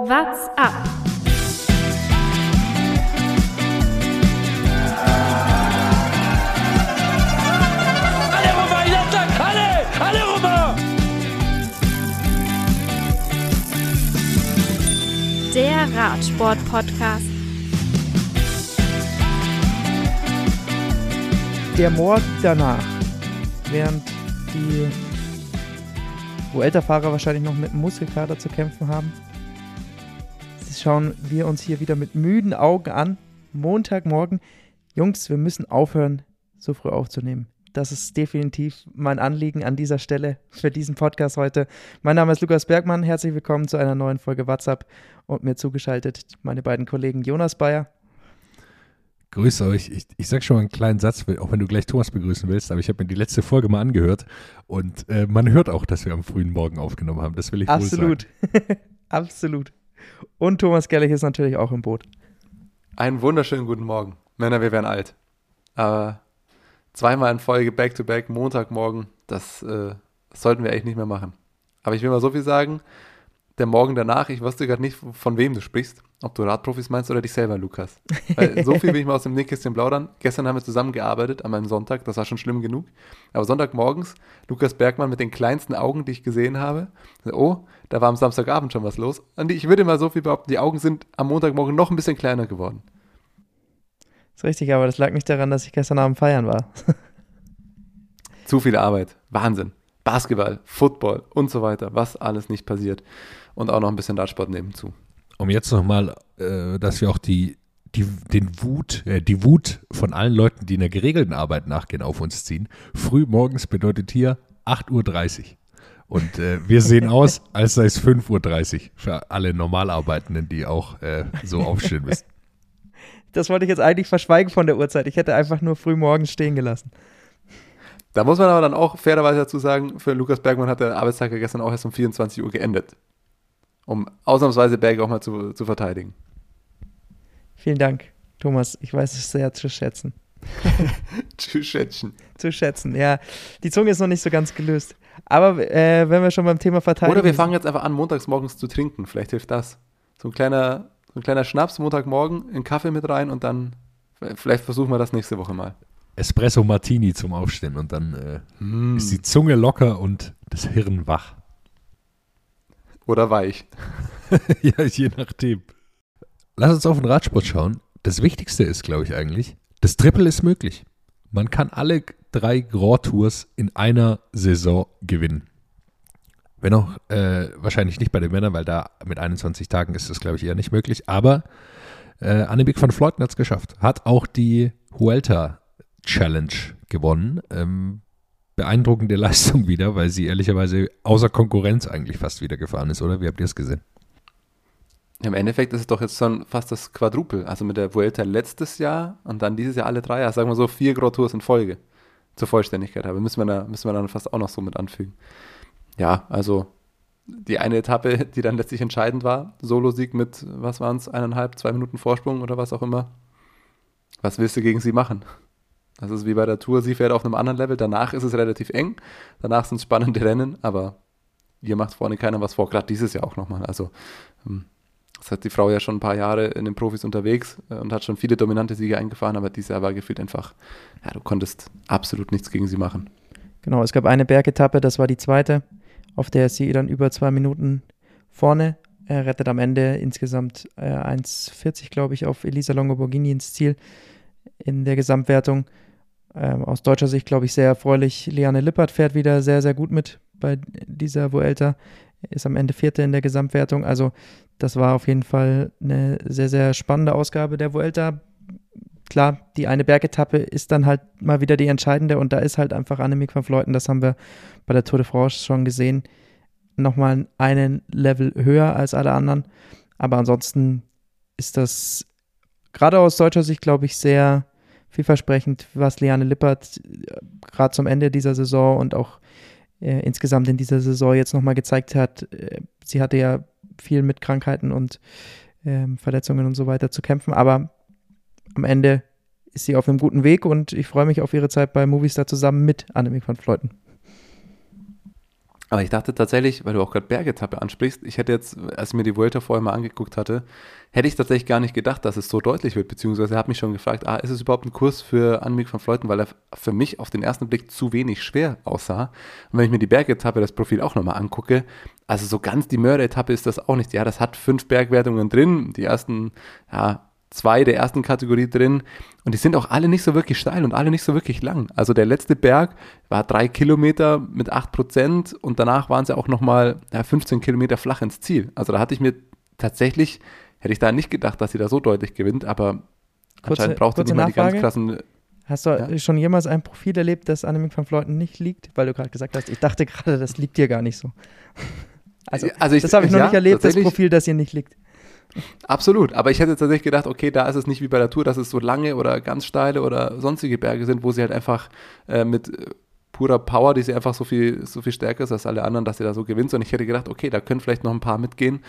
What's up? Alle rüber, Jattak, alle, alle rüber! Der Radsport-Podcast. der Morgen danach, während die Vuelta-Fahrer wahrscheinlich noch mit einem Muskelkater zu kämpfen haben, schauen wir uns hier wieder mit müden Augen an. Montagmorgen. Jungs, wir müssen aufhören, so früh aufzunehmen. Das ist definitiv mein Anliegen an dieser Stelle für diesen Podcast heute. Mein Name ist Lukas Bergmann. Herzlich willkommen zu einer neuen Folge WhatsApp und mir zugeschaltet meine beiden Kollegen Jonas Bayer. Grüße euch. Ich, ich sag schon mal einen kleinen Satz, auch wenn du gleich Thomas begrüßen willst, aber ich habe mir die letzte Folge mal angehört und äh, man hört auch, dass wir am frühen Morgen aufgenommen haben. Das will ich Absolut. wohl sagen. Absolut. Und Thomas Gerlich ist natürlich auch im Boot. Einen wunderschönen guten Morgen. Männer, wir werden alt. Aber zweimal in Folge Back-to-Back, Montagmorgen, das äh, sollten wir eigentlich nicht mehr machen. Aber ich will mal so viel sagen, der Morgen danach, ich wusste gerade nicht, von wem du sprichst. Ob du Radprofis meinst oder dich selber, Lukas. Weil so viel will ich mal aus dem Nähkästchen plaudern. Gestern haben wir zusammengearbeitet an meinem Sonntag, das war schon schlimm genug. Aber Sonntagmorgens, Lukas Bergmann mit den kleinsten Augen, die ich gesehen habe. Oh, da war am Samstagabend schon was los. Und ich würde mal so viel behaupten, die Augen sind am Montagmorgen noch ein bisschen kleiner geworden. ist richtig, aber das lag nicht daran, dass ich gestern Abend feiern war. Zu viel Arbeit. Wahnsinn. Basketball, Football und so weiter, was alles nicht passiert. Und auch noch ein bisschen Radsport nebenzu um jetzt nochmal, äh, dass wir auch die, die, den Wut, äh, die Wut von allen Leuten, die in der geregelten Arbeit nachgehen, auf uns ziehen. Früh morgens bedeutet hier 8.30 Uhr. Und äh, wir sehen aus, als sei es 5.30 Uhr für alle Normalarbeitenden, die auch äh, so aufstehen müssen. Das wollte ich jetzt eigentlich verschweigen von der Uhrzeit. Ich hätte einfach nur früh morgens stehen gelassen. Da muss man aber dann auch fairerweise dazu sagen, für Lukas Bergmann hat der Arbeitstag ja gestern auch erst um 24 Uhr geendet um ausnahmsweise Berge auch mal zu, zu verteidigen. Vielen Dank, Thomas. Ich weiß es sehr zu schätzen. zu schätzen. Zu schätzen, ja. Die Zunge ist noch nicht so ganz gelöst. Aber äh, wenn wir schon beim Thema verteidigen. Oder wir fangen jetzt einfach an, montags morgens zu trinken. Vielleicht hilft das. So ein kleiner, so ein kleiner Schnaps Montagmorgen, in Kaffee mit rein und dann, vielleicht versuchen wir das nächste Woche mal. Espresso Martini zum Aufstehen und dann äh, mm. ist die Zunge locker und das Hirn wach. Oder weich. ja, je nachdem. Lass uns auf den Radsport schauen. Das Wichtigste ist, glaube ich, eigentlich, das Triple ist möglich. Man kann alle drei Grand Tours in einer Saison gewinnen. Wenn auch äh, wahrscheinlich nicht bei den Männern, weil da mit 21 Tagen ist das, glaube ich, eher nicht möglich. Aber äh, Annemiek van Vleuten hat es geschafft. Hat auch die Huelta Challenge gewonnen. Ähm, beeindruckende Leistung wieder, weil sie ehrlicherweise außer Konkurrenz eigentlich fast wieder gefahren ist, oder? Wie habt ihr es gesehen? Im Endeffekt ist es doch jetzt schon fast das Quadrupel. Also mit der Vuelta letztes Jahr und dann dieses Jahr alle drei Jahre. Sagen wir so vier Grand Tours in Folge. Zur Vollständigkeit. Aber müssen wir, da, müssen wir dann fast auch noch so mit anfügen. Ja, also die eine Etappe, die dann letztlich entscheidend war. Solo-Sieg mit, was waren es, eineinhalb, zwei Minuten Vorsprung oder was auch immer. Was willst du gegen sie machen? Das ist wie bei der Tour, sie fährt auf einem anderen Level. Danach ist es relativ eng. Danach sind es spannende Rennen, aber ihr macht vorne keiner was vor. Gerade dieses Jahr auch nochmal. Also, ähm, das hat die Frau ja schon ein paar Jahre in den Profis unterwegs äh, und hat schon viele dominante Siege eingefahren, aber dieses Jahr war gefühlt einfach, ja, du konntest absolut nichts gegen sie machen. Genau, es gab eine Bergetappe, das war die zweite, auf der sie dann über zwei Minuten vorne er rettet am Ende insgesamt äh, 1,40, glaube ich, auf Elisa Longo Borghini ins Ziel in der Gesamtwertung. Ähm, aus deutscher Sicht, glaube ich, sehr erfreulich. Liane Lippert fährt wieder sehr, sehr gut mit bei dieser Vuelta. Ist am Ende Vierte in der Gesamtwertung. Also, das war auf jeden Fall eine sehr, sehr spannende Ausgabe der Vuelta. Klar, die eine Bergetappe ist dann halt mal wieder die entscheidende und da ist halt einfach Annemiek van Vleuten, das haben wir bei der Tour de France schon gesehen, nochmal einen Level höher als alle anderen. Aber ansonsten ist das gerade aus deutscher Sicht, glaube ich, sehr vielversprechend, was Liane Lippert äh, gerade zum Ende dieser Saison und auch äh, insgesamt in dieser Saison jetzt nochmal gezeigt hat. Äh, sie hatte ja viel mit Krankheiten und äh, Verletzungen und so weiter zu kämpfen, aber am Ende ist sie auf einem guten Weg und ich freue mich auf ihre Zeit bei Movistar zusammen mit Annemiek van Fleuten. Aber ich dachte tatsächlich, weil du auch gerade Bergetappe ansprichst, ich hätte jetzt, als ich mir die Vuelta vorher mal angeguckt hatte, hätte ich tatsächlich gar nicht gedacht, dass es so deutlich wird, beziehungsweise habe mich schon gefragt, ah, ist es überhaupt ein Kurs für Annemiek van Fleuten, weil er für mich auf den ersten Blick zu wenig schwer aussah. Und wenn ich mir die Bergetappe, das Profil auch nochmal angucke, also so ganz die Mörderetappe ist das auch nicht. Ja, das hat fünf Bergwertungen drin, die ersten, ja, zwei der ersten Kategorie drin und die sind auch alle nicht so wirklich steil und alle nicht so wirklich lang. Also der letzte Berg war drei Kilometer mit acht Prozent und danach waren sie auch nochmal ja, 15 Kilometer flach ins Ziel. Also da hatte ich mir tatsächlich, hätte ich da nicht gedacht, dass sie da so deutlich gewinnt, aber Kurze- anscheinend braucht sie nicht mal die ganz krassen. Hast du Ja. schon jemals ein Profil erlebt, das Annemiek van Fleuten nicht liegt? Weil du gerade gesagt hast, ich dachte gerade, das liegt dir gar nicht so. Also, Also ich- das habe ich noch ja, nicht erlebt, das. Profil, das ihr nicht liegt. Absolut, aber ich hätte tatsächlich gedacht, okay, da ist es nicht wie bei der Tour, dass es so lange oder ganz steile oder sonstige Berge sind, wo sie halt einfach äh, mit äh, purer Power, die sie einfach so viel, so viel stärker ist als alle anderen, dass sie da so gewinnt. Und ich hätte gedacht, okay, da können vielleicht noch ein paar mitgehen.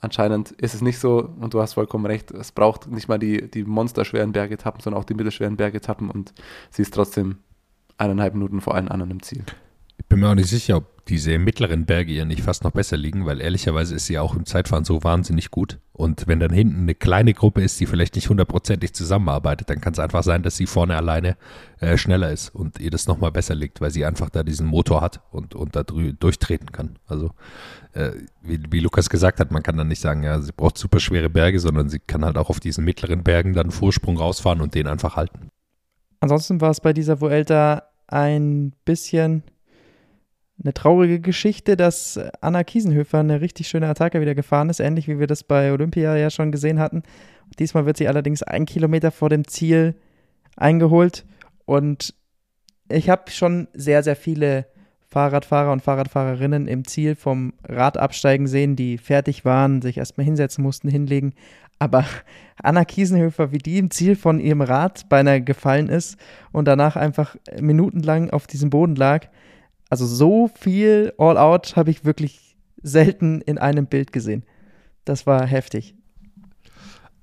Anscheinend ist es nicht so und du hast vollkommen recht, es braucht nicht mal die, die monsterschweren Bergetappen, sondern auch die mittelschweren Bergetappen und sie ist trotzdem eineinhalb Minuten vor allen anderen im Ziel. Ich bin mir auch nicht sicher, ob diese mittleren Berge ihr nicht fast noch besser liegen, weil ehrlicherweise ist sie auch im Zeitfahren so wahnsinnig gut. Und wenn dann hinten eine kleine Gruppe ist, die vielleicht nicht hundertprozentig zusammenarbeitet, dann kann es einfach sein, dass sie vorne alleine äh, schneller ist und ihr das nochmal besser liegt, weil sie einfach da diesen Motor hat und, und da durchtreten kann. Also äh, wie, wie Lukas gesagt hat, man kann dann nicht sagen, ja, sie braucht super schwere Berge, sondern sie kann halt auch auf diesen mittleren Bergen dann Vorsprung rausfahren und den einfach halten. Ansonsten war es bei dieser Vuelta ein bisschen eine traurige Geschichte, dass Anna Kiesenhöfer eine richtig schöne Attacke wieder gefahren ist, ähnlich wie wir das bei Olympia ja schon gesehen hatten. Diesmal wird sie allerdings ein Kilometer vor dem Ziel eingeholt und ich habe schon sehr, sehr viele Fahrradfahrer und Fahrradfahrerinnen im Ziel vom Rad absteigen sehen, die fertig waren, sich erstmal hinsetzen mussten, hinlegen. Aber Anna Kiesenhöfer, wie die im Ziel von ihrem Rad beinahe gefallen ist und danach einfach minutenlang auf diesem Boden lag. Also so viel All-Out habe ich wirklich selten in einem Bild gesehen. Das war heftig.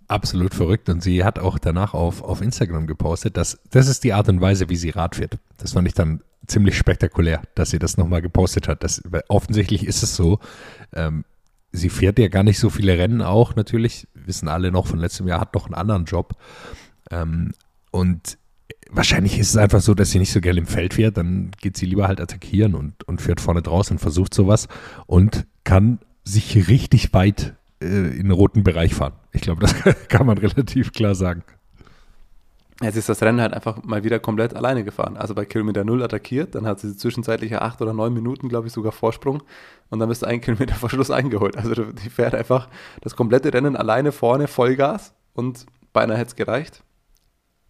Absolut verrückt. Und sie hat auch danach auf, auf Instagram gepostet, dass das ist die Art und Weise, wie sie Rad fährt. Das fand ich dann ziemlich spektakulär, dass sie das nochmal gepostet hat. Das, offensichtlich ist es so. Ähm, sie fährt ja gar nicht so viele Rennen auch, natürlich. Wissen alle noch von letztem Jahr, hat noch einen anderen Job. Ähm, und wahrscheinlich ist es einfach so, dass sie nicht so gerne im Feld fährt. Dann geht sie lieber halt attackieren und, und fährt vorne draus und versucht sowas und kann sich richtig weit äh, in den roten Bereich fahren. Ich glaube, das kann man relativ klar sagen. Jetzt ist das Rennen halt einfach mal wieder komplett alleine gefahren. Also bei Kilometer Null attackiert, dann hat sie zwischenzeitlich ja acht oder neun Minuten, glaube ich, sogar Vorsprung und dann bist du einen Kilometer vor Schluss eingeholt. Also die fährt einfach das komplette Rennen alleine vorne Vollgas und beinahe hätte es gereicht.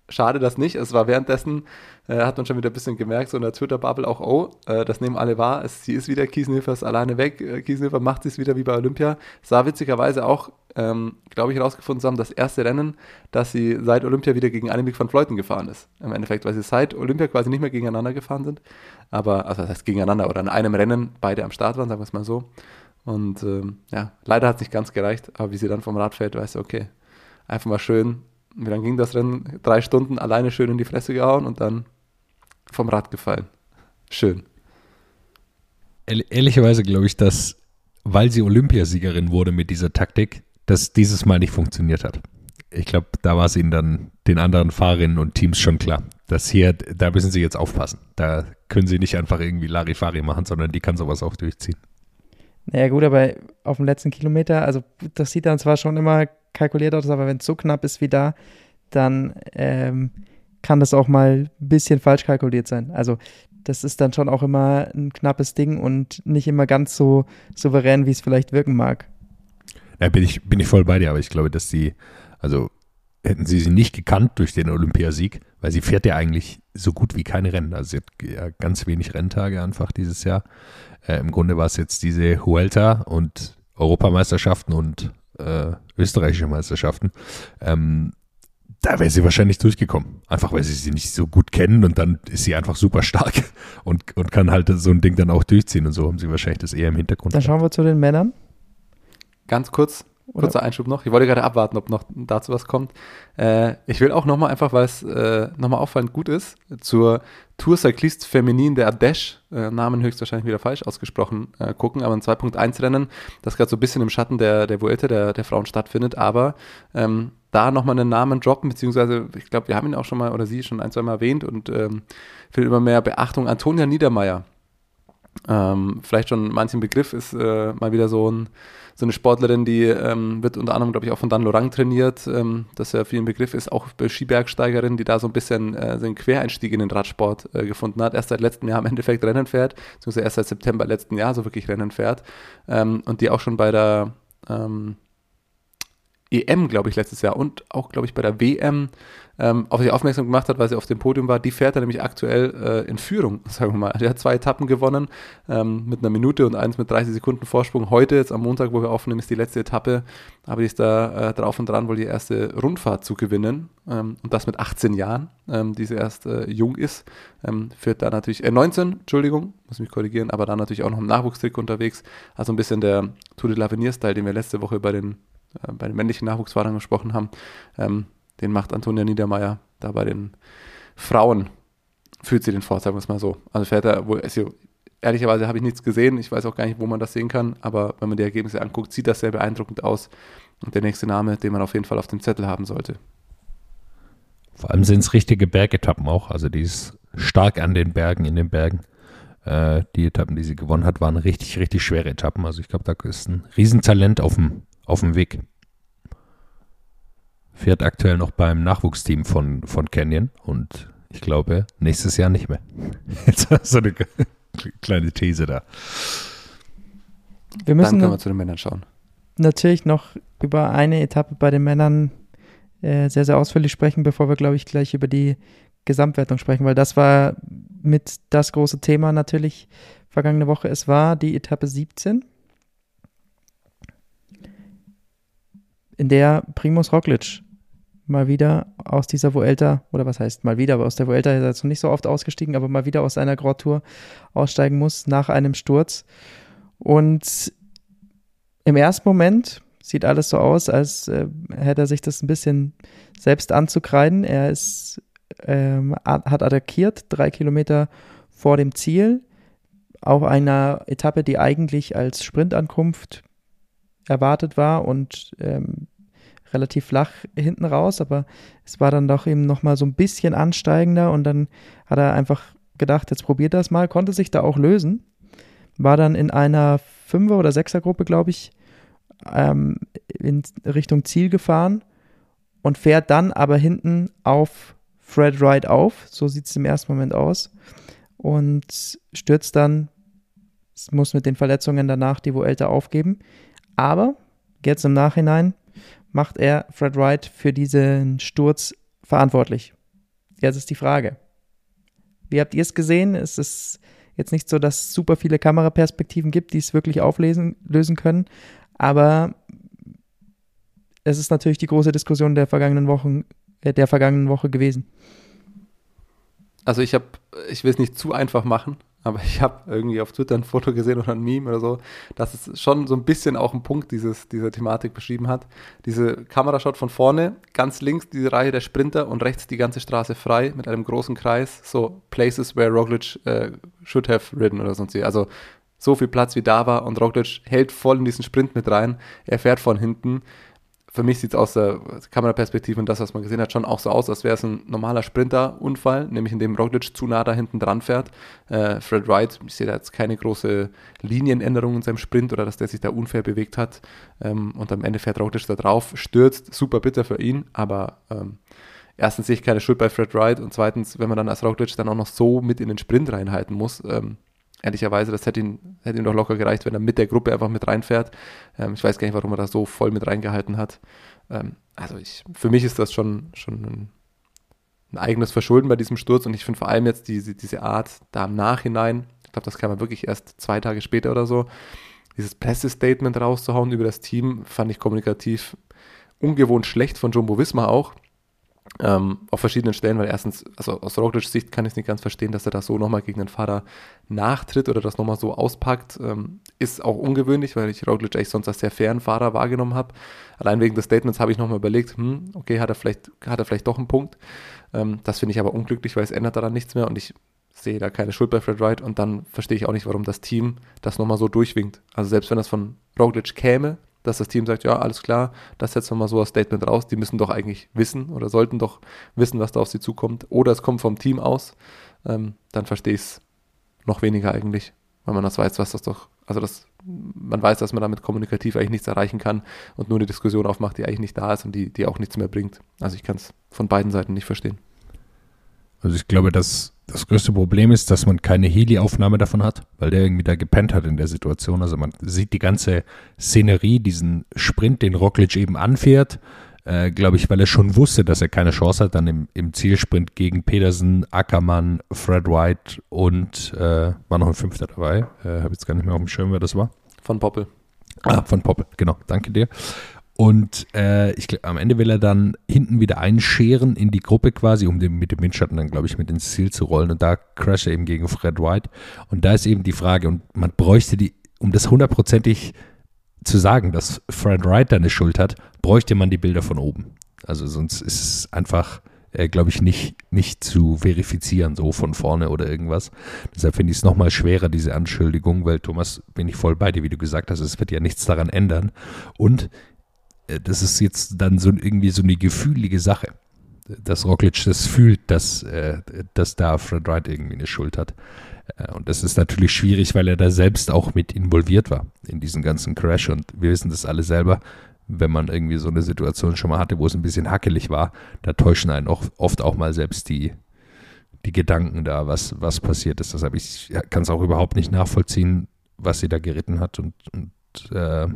Schade, dass nicht. Es war währenddessen, äh, hat man schon wieder ein bisschen gemerkt, so in der Twitter-Bubble auch, oh, äh, das nehmen alle wahr. Es, sie ist wieder, Kiesenhöfer ist alleine weg. Äh, Kiesenhöfer macht es wieder wie bei Olympia. Sah witzigerweise auch, ähm, glaube ich, herausgefunden zu haben, das erste Rennen, dass sie seit Olympia wieder gegen Annemiek van Fleuten gefahren ist. Im Endeffekt, weil sie seit Olympia quasi nicht mehr gegeneinander gefahren sind. Aber, also das heißt gegeneinander oder in einem Rennen beide am Start waren, sagen wir es mal so. Und ähm, ja, leider hat es nicht ganz gereicht, aber wie sie dann vom Rad fällt, weißt du, okay, einfach mal schön wie lange ging das Rennen? Drei Stunden alleine schön in die Fresse gehauen und dann vom Rad gefallen. Schön. Ehr- Ehrlicherweise glaube ich, dass, weil sie Olympiasiegerin wurde mit dieser Taktik, dass dieses Mal nicht funktioniert hat. Ich glaube, da war es ihnen dann, den anderen Fahrerinnen und Teams schon klar. dass hier, da müssen sie jetzt aufpassen. Da können sie nicht einfach irgendwie Larifari machen, sondern die kann sowas auch durchziehen. Naja, gut, aber auf dem letzten Kilometer, also das sieht dann zwar schon immer kalkuliert aus, aber wenn es so knapp ist wie da, dann ähm, kann das auch mal ein bisschen falsch kalkuliert sein. Also das ist dann schon auch immer ein knappes Ding und nicht immer ganz so souverän, wie es vielleicht wirken mag. Ja, bin ich, bin ich voll bei dir, aber ich glaube, dass sie, also hätten sie sie nicht gekannt durch den Olympiasieg, weil sie fährt ja eigentlich so gut wie keine Rennen. Also sie hat ja ganz wenig Renntage einfach dieses Jahr. Äh, Im Grunde war es jetzt diese Huelta und Europameisterschaften und äh, österreichische Meisterschaften. Ähm, da wäre sie wahrscheinlich durchgekommen. Einfach weil sie sie nicht so gut kennen und dann ist sie einfach super stark und, und kann halt so ein Ding dann auch durchziehen und so haben sie wahrscheinlich das eher im Hintergrund. Dann schauen wir zu den Männern. Ganz kurz? Kurzer Einschub noch. Ich wollte gerade abwarten, ob noch dazu was kommt. Äh, ich will auch nochmal einfach, weil es äh, nochmal auffallend gut ist, zur Tour Cycliste Feminin der Ardèche, äh, Namen höchstwahrscheinlich wieder falsch ausgesprochen, äh, gucken, aber ein 2.1 Rennen, das gerade so ein bisschen im Schatten der, der Vuelta der, der Frauen stattfindet, aber ähm, da nochmal einen Namen droppen, beziehungsweise ich glaube, wir haben ihn auch schon mal oder sie schon ein, zwei Mal erwähnt und ähm, findet immer mehr Beachtung. Antonia Niedermeyer, ähm, vielleicht schon manchen Begriff, ist äh, mal wieder so, ein, so eine Sportlerin, die ähm, wird unter anderem, glaube ich, auch von Dan Lorang trainiert, ähm, das ja für ein Begriff ist, auch Skibergsteigerin, die da so ein bisschen äh, seinen Quereinstieg in den Radsport äh, gefunden hat, erst seit letztem Jahr im Endeffekt Rennen fährt, beziehungsweise erst seit September letzten Jahr so wirklich Rennen fährt. Ähm, und die auch schon bei der ähm, EM, glaube ich, letztes Jahr und auch, glaube ich, bei der WM ähm, auf sich aufmerksam gemacht hat, weil sie auf dem Podium war. Die fährt er nämlich aktuell äh, in Führung, sagen wir mal. Die hat zwei Etappen gewonnen ähm, mit einer Minute und eins mit 30 Sekunden Vorsprung. Heute, jetzt am Montag, wo wir aufnehmen, ist die letzte Etappe, aber die ist da äh, drauf und dran, wohl die erste Rundfahrt zu gewinnen ähm, und das mit 18 Jahren, ähm, die sie erst äh, jung ist. Ähm, führt da natürlich, äh, 19, Entschuldigung, muss mich korrigieren, aber da natürlich auch noch im Nachwuchstrick unterwegs. Also ein bisschen der Tour de l'Avenir-Style, den wir letzte Woche bei den äh, bei den männlichen Nachwuchsfahrern gesprochen haben, ähm, den macht Antonia Niedermeyer da bei den Frauen. Fühlt sie den vor, sagen wir es mal so. Also fährt er wohl, also ehrlicherweise habe ich nichts gesehen. Ich weiß auch gar nicht, wo man das sehen kann, aber wenn man die Ergebnisse anguckt, sieht das sehr beeindruckend aus. Und der nächste Name, den man auf jeden Fall auf dem Zettel haben sollte. Vor allem sind es richtige Bergetappen auch. Also die ist stark an den Bergen, in den Bergen. Äh, die Etappen, die sie gewonnen hat, waren richtig, richtig schwere Etappen. Also ich glaube, da ist ein Riesentalent auf dem, auf dem Weg. Fährt aktuell noch beim Nachwuchsteam von, von Canyon und ich glaube, nächstes Jahr nicht mehr. Jetzt so eine kleine These da. Wir müssen Dann können wir zu den Männern schauen. natürlich noch über eine Etappe bei den Männern äh, sehr, sehr ausführlich sprechen, bevor wir, glaube ich, gleich über die Gesamtwertung sprechen, weil das war mit das große Thema natürlich vergangene Woche. Es war die Etappe 17, in der Primus Roglic mal wieder aus dieser Vuelta, oder was heißt mal wieder, aber aus der Vuelta ist er jetzt noch nicht so oft ausgestiegen, aber mal wieder aus einer Grand aussteigen muss nach einem Sturz. Und im ersten Moment sieht alles so aus, als äh, hätte er sich das ein bisschen selbst anzukreiden. Er ist, ähm, hat attackiert, drei Kilometer vor dem Ziel, auf einer Etappe, die eigentlich als Sprintankunft erwartet war und ähm, relativ flach hinten raus, aber es war dann doch eben nochmal so ein bisschen ansteigender und dann hat er einfach gedacht, jetzt probiert das mal, konnte sich da auch lösen, war dann in einer Fünfer- oder Sechser-Gruppe, glaube ich, ähm, in Richtung Ziel gefahren und fährt dann aber hinten auf Fred Wright auf, so sieht es im ersten Moment aus, und stürzt dann, muss mit den Verletzungen danach die Vuelta aufgeben, aber jetzt im Nachhinein macht er Fred Wright für diesen Sturz verantwortlich? Jetzt ist die Frage. Wie habt ihr es gesehen? Es ist jetzt nicht so, dass es super viele Kameraperspektiven gibt, die es wirklich auflösen lösen können, aber es ist natürlich die große Diskussion der vergangenen Wochen, äh, der vergangenen Woche gewesen. Also ich habe, ich will es nicht zu einfach machen, aber ich habe irgendwie auf Twitter ein Foto gesehen oder ein Meme oder so, dass es schon so ein bisschen auch einen Punkt dieses, dieser Thematik beschrieben hat. Diese Kamerashot von vorne, ganz links diese Reihe der Sprinter und rechts die ganze Straße frei mit einem großen Kreis, so Places where Roglic äh, should have ridden oder sonst wie. Also so viel Platz wie da war und Roglic hält voll in diesen Sprint mit rein. Er fährt von hinten für mich sieht es aus der Kameraperspektive und das, was man gesehen hat, schon auch so aus, als wäre es ein normaler Sprinter-Unfall, nämlich in dem Roglic zu nah da hinten dran fährt. Äh, Fred Wright, ich sehe da jetzt keine große Linienänderung in seinem Sprint oder dass der sich da unfair bewegt hat. Ähm, und am Ende fährt Roglic da drauf, stürzt, super bitter für ihn, aber ähm, erstens sehe ich keine Schuld bei Fred Wright und zweitens, wenn man dann als Roglic dann auch noch so mit in den Sprint reinhalten muss, ähm, ehrlicherweise, das hätte ihn, hätte ihm doch locker gereicht, wenn er mit der Gruppe einfach mit reinfährt. Ähm, ich weiß gar nicht, warum er da so voll mit reingehalten hat. Ähm, also ich, für mich ist das schon, schon ein, ein eigenes Verschulden bei diesem Sturz und ich finde vor allem jetzt diese, diese Art da im Nachhinein, ich glaube, das kam ja wirklich erst zwei Tage später oder so, dieses Pressestatement rauszuhauen über das Team, fand ich kommunikativ ungewohnt schlecht von Jumbo Wismar auch. Ähm, auf verschiedenen Stellen, weil erstens, also aus Roglic Sicht kann ich es nicht ganz verstehen, dass er da so nochmal gegen den Fahrer nachtritt oder das nochmal so auspackt. Ähm, ist auch ungewöhnlich, weil ich Roglic eigentlich sonst als sehr fairen Fahrer wahrgenommen habe. Allein wegen des Statements habe ich nochmal überlegt, hm, okay, hat er vielleicht, hat er vielleicht doch einen Punkt. Ähm, das finde ich aber unglücklich, weil es ändert daran nichts mehr und ich sehe da keine Schuld bei Fred Wright und dann verstehe ich auch nicht, warum das Team das nochmal so durchwinkt. Also selbst wenn das von Roglic käme, dass das Team sagt, ja, alles klar, das setzen wir mal so als Statement raus. Die müssen doch eigentlich wissen oder sollten doch wissen, was da auf sie zukommt. Oder es kommt vom Team aus. Ähm, dann verstehe ich es noch weniger eigentlich, weil man das weiß, was das doch, also das, man weiß, dass man damit kommunikativ eigentlich nichts erreichen kann und nur eine Diskussion aufmacht, die eigentlich nicht da ist und die, die auch nichts mehr bringt. Also ich kann es von beiden Seiten nicht verstehen. Also ich glaube, dass das größte Problem ist, dass man keine Heli-Aufnahme davon hat, weil der irgendwie da gepennt hat in der Situation. Also man sieht die ganze Szenerie, diesen Sprint, den Roglic eben anfährt, äh, glaube ich, weil er schon wusste, dass er keine Chance hat, dann im, im Zielsprint gegen Pedersen, Ackermann, Fred White und äh, war noch ein Fünfter dabei. Äh, Habe jetzt gar nicht mehr auf dem Schirm, wer das war. Von Poppel. Ah, von Poppel, genau, danke dir. Und äh, ich am Ende will er dann hinten wieder einscheren in die Gruppe quasi, um den, mit dem Windschatten dann, glaube ich, mit ins Ziel zu rollen. Und da crasht er eben gegen Fred White. Und da ist eben die Frage, und man bräuchte die, um das hundertprozentig zu sagen, dass Fred Wright da eine Schuld hat, bräuchte man die Bilder von oben. Also sonst ist es einfach, äh, glaube ich, nicht, nicht zu verifizieren, so von vorne oder irgendwas. Deshalb finde ich es nochmal schwerer, diese Anschuldigung, weil Thomas, bin ich voll bei dir, wie du gesagt hast, es wird ja nichts daran ändern. Und das ist jetzt dann so irgendwie so eine gefühlige Sache, dass Roglic das fühlt, dass, äh, dass da Fred Wright irgendwie eine Schuld hat. Äh, und das ist natürlich schwierig, weil er da selbst auch mit involviert war in diesen ganzen Crash. Und wir wissen das alle selber, wenn man irgendwie so eine Situation schon mal hatte, wo es ein bisschen hackelig war, da täuschen einen oft auch mal selbst die, die Gedanken da, was, was passiert ist. Deshalb ich kann es auch überhaupt nicht nachvollziehen, was sie da geritten hat und, und äh,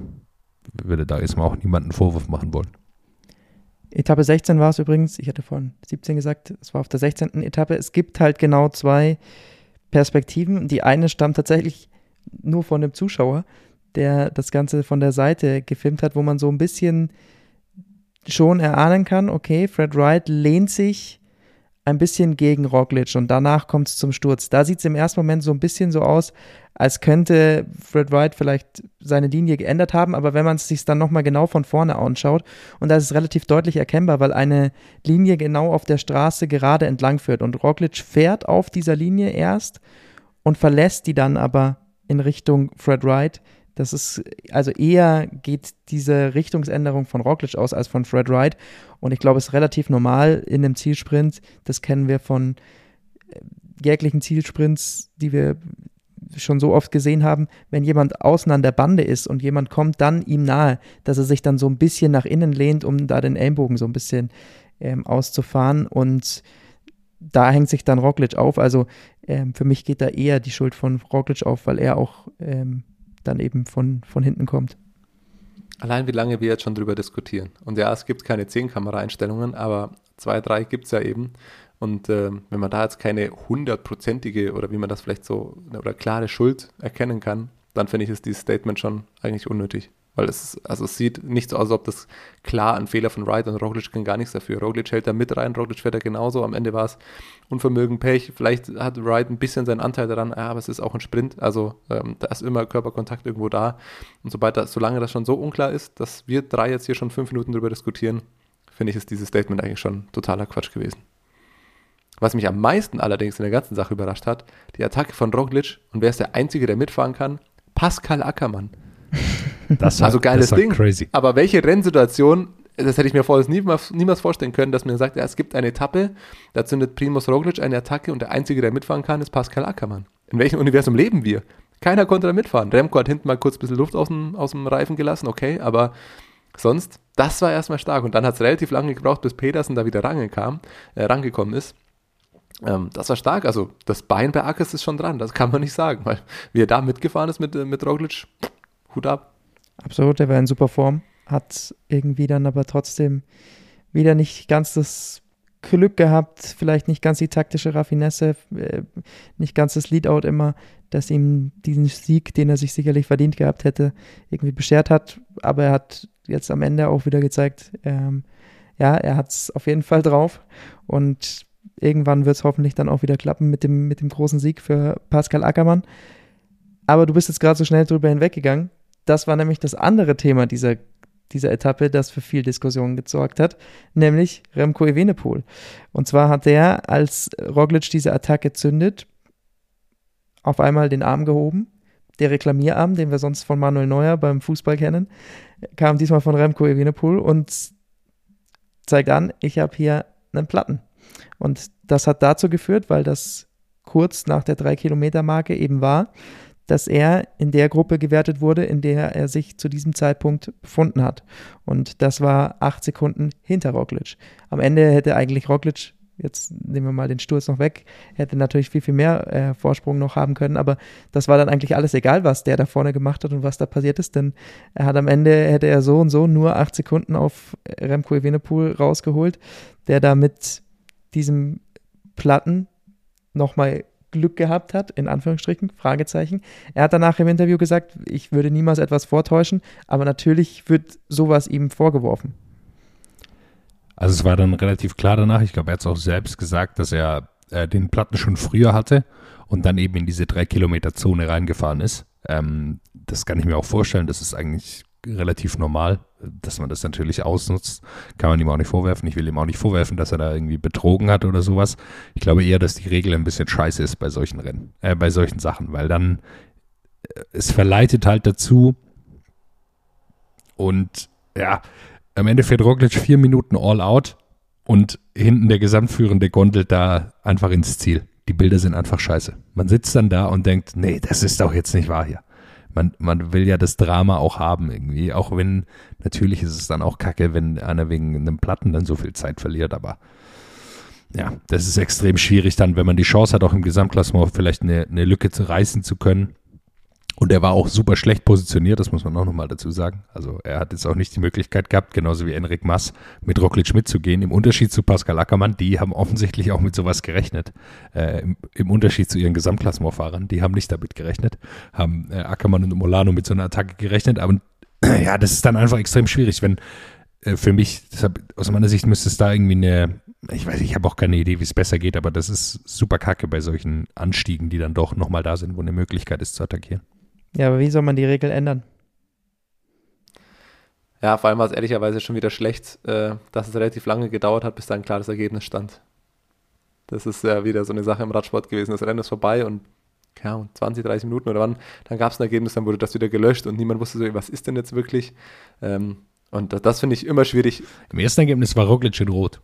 würde da jetzt mal auch niemanden Vorwurf machen wollen. Etappe 16 war es übrigens, ich hatte vorhin 17 gesagt, es war auf der 16. Etappe. Es gibt halt genau zwei Perspektiven. Die eine stammt tatsächlich nur von dem Zuschauer, der das Ganze von der Seite gefilmt hat, wo man so ein bisschen schon erahnen kann, okay, Fred Wright lehnt sich ein bisschen gegen Roglic und danach kommt es zum Sturz. Da sieht es im ersten Moment so ein bisschen so aus, als könnte Fred Wright vielleicht seine Linie geändert haben, aber wenn man es sich dann nochmal genau von vorne anschaut, und da ist es relativ deutlich erkennbar, weil eine Linie genau auf der Straße gerade entlang führt und Roglic fährt auf dieser Linie erst und verlässt die dann aber in Richtung Fred Wright. Das ist, also eher geht diese Richtungsänderung von Roglic aus als von Fred Wright. Und ich glaube, es ist relativ normal in einem Zielsprint. Das kennen wir von äh, jeglichen Zielsprints, die wir schon so oft gesehen haben, wenn jemand außen an der Bande ist und jemand kommt dann ihm nahe, dass er sich dann so ein bisschen nach innen lehnt, um da den Ellenbogen so ein bisschen ähm, auszufahren und da hängt sich dann Roglic auf. Also ähm, für mich geht da eher die Schuld von Roglic auf, weil er auch ähm, dann eben von, von hinten kommt. Allein wie lange wir jetzt schon drüber diskutieren. Und ja, es gibt keine 10 Kameraeinstellungen, aber zwei, drei gibt es ja eben. Und äh, wenn man da jetzt keine hundertprozentige oder wie man das vielleicht so oder klare Schuld erkennen kann, dann finde ich ist dieses Statement schon eigentlich unnötig. Weil es also es sieht nicht so aus, als ob das klar ein Fehler von Wright und Roglic kann gar nichts dafür. Roglic hält da mit rein, Roglic fährt da genauso. Am Ende war es Unvermögen, Pech. Vielleicht hat Wright ein bisschen seinen Anteil daran, aber es ist auch ein Sprint. Also ähm, da ist immer Körperkontakt irgendwo da. Und sobald das, solange das schon so unklar ist, dass wir drei jetzt hier schon fünf Minuten drüber diskutieren, finde ich, ist dieses Statement eigentlich schon totaler Quatsch gewesen. Was mich am meisten allerdings in der ganzen Sache überrascht hat, die Attacke von Roglic und wer ist der Einzige, der mitfahren kann? Pascal Ackermann. Das war, also geiles das war Ding. crazy. Aber welche Rennsituation, das hätte ich mir vorher niemals, niemals vorstellen können, dass man sagt, ja, es gibt eine Etappe, da zündet Primus Roglic eine Attacke und der Einzige, der mitfahren kann, ist Pascal Ackermann. In welchem Universum leben wir? Keiner konnte da mitfahren. Remco hat hinten mal kurz ein bisschen Luft aus dem, aus dem Reifen gelassen, okay, aber sonst, das war erstmal stark. Und dann hat es relativ lange gebraucht, bis Petersen da wieder rangekam, äh, rangekommen ist. Ähm, das war stark. Also das Bein bei Ackes ist schon dran, das kann man nicht sagen, weil wie er da mitgefahren ist mit, äh, mit Roglic, Hut ab. Absolut, der war in super Form. Hat irgendwie dann aber trotzdem wieder nicht ganz das Glück gehabt, vielleicht nicht ganz die taktische Raffinesse, äh, nicht ganz das Leadout immer, das ihm diesen Sieg, den er sich sicherlich verdient gehabt hätte, irgendwie beschert hat. Aber er hat jetzt am Ende auch wieder gezeigt, ähm, ja, er hat es auf jeden Fall drauf und irgendwann wird es hoffentlich dann auch wieder klappen mit dem, mit dem großen Sieg für Pascal Ackermann. Aber du bist jetzt gerade so schnell drüber hinweggegangen. Das war nämlich das andere Thema dieser, dieser Etappe, das für viel Diskussion gesorgt hat, nämlich Remco Evenepoel. Und zwar hat er, als Roglic diese Attacke zündet, auf einmal den Arm gehoben. Der Reklamierarm, den wir sonst von Manuel Neuer beim Fußball kennen, kam diesmal von Remco Evenepoel und zeigt an, ich habe hier einen Platten. Und das hat dazu geführt, weil das kurz nach der 3-Kilometer-Marke eben war, dass er in der Gruppe gewertet wurde, in der er sich zu diesem Zeitpunkt befunden hat. Und das war acht Sekunden hinter Roglic. Am Ende hätte eigentlich Roglic, jetzt nehmen wir mal den Sturz noch weg, hätte natürlich viel, viel mehr äh, Vorsprung noch haben können, aber das war dann eigentlich alles egal, was der da vorne gemacht hat und was da passiert ist, denn er hat am Ende, hätte er so und so nur acht Sekunden auf Remco Evenepoel rausgeholt, der da mit diesem Platten nochmal Glück gehabt hat, in Anführungsstrichen, Fragezeichen. Er hat danach im Interview gesagt, ich würde niemals etwas vortäuschen, aber natürlich wird sowas ihm vorgeworfen. Also es war dann relativ klar danach, ich glaube, er hat es auch selbst gesagt, dass er äh, den Platten schon früher hatte und dann eben in diese drei Kilometer Zone reingefahren ist. Ähm, das kann ich mir auch vorstellen, das ist eigentlich relativ normal, dass man das natürlich ausnutzt. Kann man ihm auch nicht vorwerfen. Ich will ihm auch nicht vorwerfen, dass er da irgendwie betrogen hat oder sowas. Ich glaube eher, dass die Regel ein bisschen scheiße ist bei solchen Rennen, äh, bei solchen Sachen, weil dann äh, es verleitet halt dazu und ja, am Ende fährt Roglic vier Minuten all out und hinten der Gesamtführende gondelt da einfach ins Ziel. Die Bilder sind einfach scheiße. Man sitzt dann da und denkt, nee, das ist doch jetzt nicht wahr hier man, man will ja das Drama auch haben irgendwie, auch wenn natürlich ist es dann auch kacke, wenn einer wegen einem Platten dann so viel Zeit verliert, aber ja, das ist extrem schwierig dann, wenn man die Chance hat, auch im Gesamtklassement vielleicht eine, eine Lücke zu reißen zu können und er war auch super schlecht positioniert, das muss man auch nochmal dazu sagen. Also er hat jetzt auch nicht die Möglichkeit gehabt, genauso wie Enric Mass, mit Roglic mitzugehen. Im Unterschied zu Pascal Ackermann, die haben offensichtlich auch mit sowas gerechnet. Äh, im, im, Unterschied zu ihren Gesamtklassementfahrern, die haben nicht damit gerechnet. Haben äh, Ackermann und Molano mit so einer Attacke gerechnet. Aber äh, ja, das ist dann einfach extrem schwierig, wenn äh, für mich, deshalb, aus meiner Sicht müsste es da irgendwie eine, ich weiß, ich habe auch keine Idee, wie es besser geht, aber das ist super kacke bei solchen Anstiegen, die dann doch nochmal da sind, wo eine Möglichkeit ist zu attackieren. Ja, aber wie soll man die Regel ändern? Ja, vor allem war es ehrlicherweise schon wieder schlecht, äh, dass es relativ lange gedauert hat, bis da ein klares Ergebnis stand. Das ist ja wieder so eine Sache im Radsport gewesen. Das Rennen ist vorbei und ja, 20, 30 Minuten oder wann, dann gab es ein Ergebnis, dann wurde das wieder gelöscht und niemand wusste so, was ist denn jetzt wirklich. Ähm, und das, das finde ich immer schwierig. Im ersten Ergebnis war Roglic in Rot,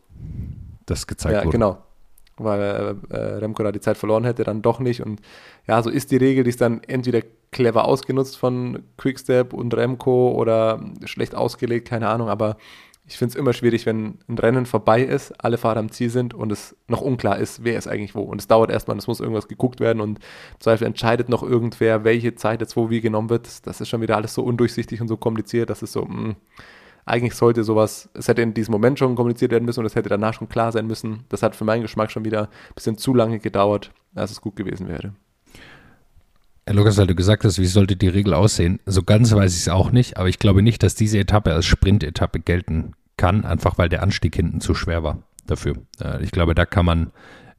das gezeigt ja, wurde. Genau, weil äh, äh, Remco da die Zeit verloren hätte, dann doch nicht. Und ja, so ist die Regel, die ist dann entweder clever ausgenutzt von Quickstep und Remco oder schlecht ausgelegt, keine Ahnung, aber ich finde es immer schwierig, wenn ein Rennen vorbei ist, alle Fahrer am Ziel sind und es noch unklar ist, wer ist eigentlich wo. Und es dauert erstmal, es muss irgendwas geguckt werden und im Zweifel entscheidet noch irgendwer, welche Zeit jetzt wo wie genommen wird. Das ist schon wieder alles so undurchsichtig und so kompliziert, dass es so, mh, mm, eigentlich sollte sowas, es hätte in diesem Moment schon kommuniziert werden müssen und es hätte danach schon klar sein müssen. Das hat für meinen Geschmack schon wieder ein bisschen zu lange gedauert, als es gut gewesen wäre. Herr Lukas, weil du gesagt hast, wie sollte die Regel aussehen? So ganz weiß ich es auch nicht, aber ich glaube nicht, dass diese Etappe als Sprint-Etappe gelten kann, einfach weil der Anstieg hinten zu schwer war dafür. Äh, ich glaube, da kann man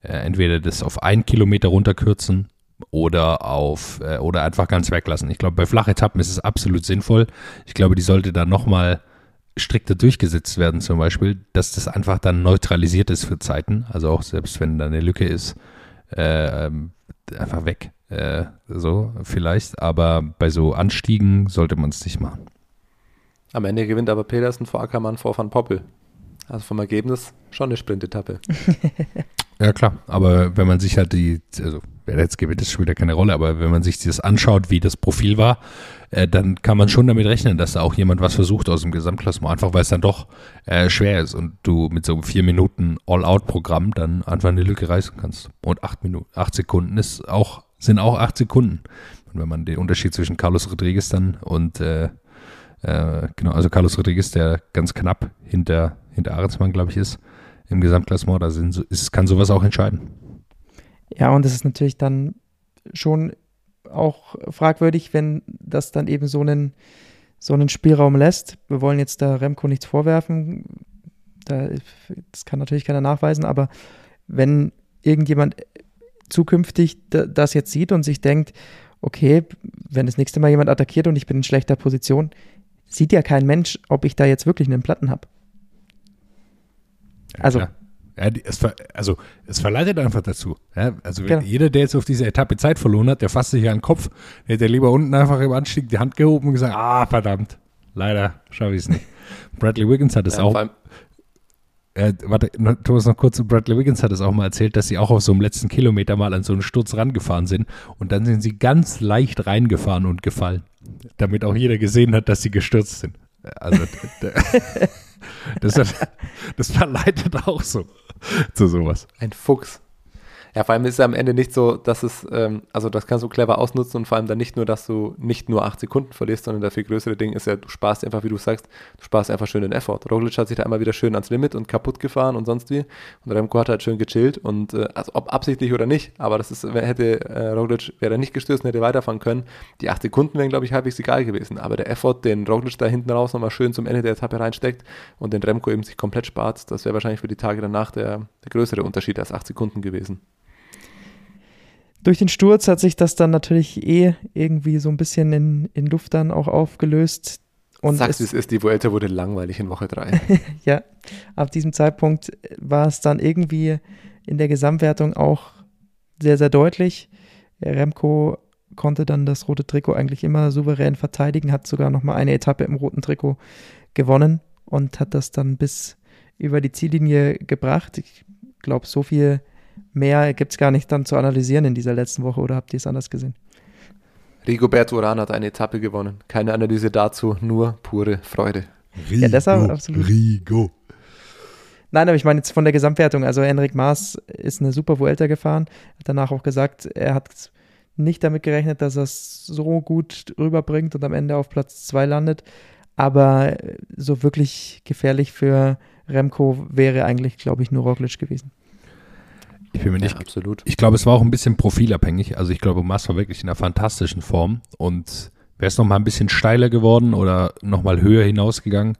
äh, entweder das auf einen Kilometer runterkürzen oder auf äh, oder einfach ganz weglassen. Ich glaube, bei Flachetappen ist es absolut sinnvoll. Ich glaube, die sollte da nochmal strikter durchgesetzt werden, zum Beispiel, dass das einfach dann neutralisiert ist für Zeiten. Also auch selbst wenn da eine Lücke ist, äh, ähm, einfach weg. Äh, so vielleicht. Aber bei so Anstiegen sollte man es nicht machen. Am Ende gewinnt aber Pedersen vor Ackermann vor Van Poppel. Also vom Ergebnis schon eine Sprintetappe. ja, klar. Aber wenn man sich halt die, also jetzt gewinnt, ist schon wieder keine Rolle, aber wenn man sich das anschaut, wie das Profil war, äh, dann kann man schon damit rechnen, dass da auch jemand was versucht aus dem Gesamtklassement, einfach weil es dann doch äh, schwer ist und du mit so einem vier Minuten All-Out-Programm dann einfach eine Lücke reißen kannst. Und acht Minuten, acht Sekunden ist auch, sind auch acht Sekunden. Und wenn man den Unterschied zwischen Carlos Rodriguez dann und äh, äh, genau, also Carlos Rodriguez, der ganz knapp hinter, hinter Ahrensmann, glaube ich, ist, im Gesamtklassement, da sind, ist, kann sowas auch entscheiden. Ja, und es ist natürlich dann schon auch fragwürdig, wenn das dann eben so einen, so einen Spielraum lässt. Wir wollen jetzt da Remco nichts vorwerfen. Da, das kann natürlich keiner nachweisen, aber wenn irgendjemand zukünftig da- das jetzt sieht und sich denkt, okay, wenn das nächste Mal jemand attackiert und ich bin in schlechter Position, sieht ja kein Mensch, ob ich da jetzt wirklich einen Platten habe. Ja, Also- klar. Ja, die, es ver, also es verleitet einfach dazu. Ja, also Genau. jeder, der jetzt auf dieser Etappe Zeit verloren hat, der fasst sich an den Kopf, der hätte lieber unten einfach im Anstieg die Hand gehoben und gesagt, ah, verdammt, leider schaffe ich es nicht. Bradley Wiggins hat es Ja, auch, äh, warte, Thomas, noch kurz, Bradley Wiggins hat es auch mal erzählt, dass sie auch auf so einem letzten Kilometer mal an so einen Sturz rangefahren sind und dann sind sie ganz leicht reingefahren und gefallen, damit auch jeder gesehen hat, dass sie gestürzt sind. Also das, das verleitet auch so zu sowas. Ein Fuchs. Ja, vor allem ist es am Ende nicht so, dass es, ähm, also das kannst du clever ausnutzen und vor allem dann nicht nur, dass du nicht nur acht Sekunden verlierst, sondern der viel größere Ding ist ja, du sparst einfach, wie du sagst, du sparst einfach schön den Effort. Roglic hat sich da einmal wieder schön ans Limit und kaputt gefahren und sonst wie. Und Remco hat halt schön gechillt und äh, also ob absichtlich oder nicht, aber das ist, hätte äh, Roglic wäre nicht gestürzt und hätte weiterfahren können, die acht Sekunden wären, glaube ich, halbwegs egal gewesen. Aber der Effort, den Roglic da hinten raus nochmal schön zum Ende der Etappe reinsteckt und den Remco eben sich komplett spart, das wäre wahrscheinlich für die Tage danach der, der größere Unterschied als acht Sekunden gewesen. Durch den Sturz hat sich das dann natürlich eh irgendwie so ein bisschen in, in Luft dann auch aufgelöst. Und Sagst, wie es, ist, die Vuelta wurde langweilig in Woche 3. ja, ab diesem Zeitpunkt war es dann irgendwie in der Gesamtwertung auch sehr, sehr deutlich. Remco konnte dann das rote Trikot eigentlich immer souverän verteidigen, hat sogar noch mal eine Etappe im roten Trikot gewonnen und hat das dann bis über die Ziellinie gebracht. Ich glaube, so viel mehr gibt es gar nicht dann zu analysieren in dieser letzten Woche oder habt ihr es anders gesehen? Rigoberto Urán hat eine Etappe gewonnen. Keine Analyse dazu, nur pure Freude. Rigo, Ja, deshalb absolut. Rigo. Nein, aber ich meine jetzt von der Gesamtwertung. Also Enric Maas ist eine super Vuelta gefahren, hat danach auch gesagt, er hat nicht damit gerechnet, dass er es so gut rüberbringt und am Ende auf Platz 2 landet. Aber so wirklich gefährlich für Remco wäre eigentlich, glaube ich, nur Roglic gewesen. Ich bin mir nicht absolut. Ich glaube, es war auch ein bisschen profilabhängig. Also ich glaube, Maas war wirklich in einer fantastischen Form und wäre es noch mal ein bisschen steiler geworden oder noch mal höher hinausgegangen,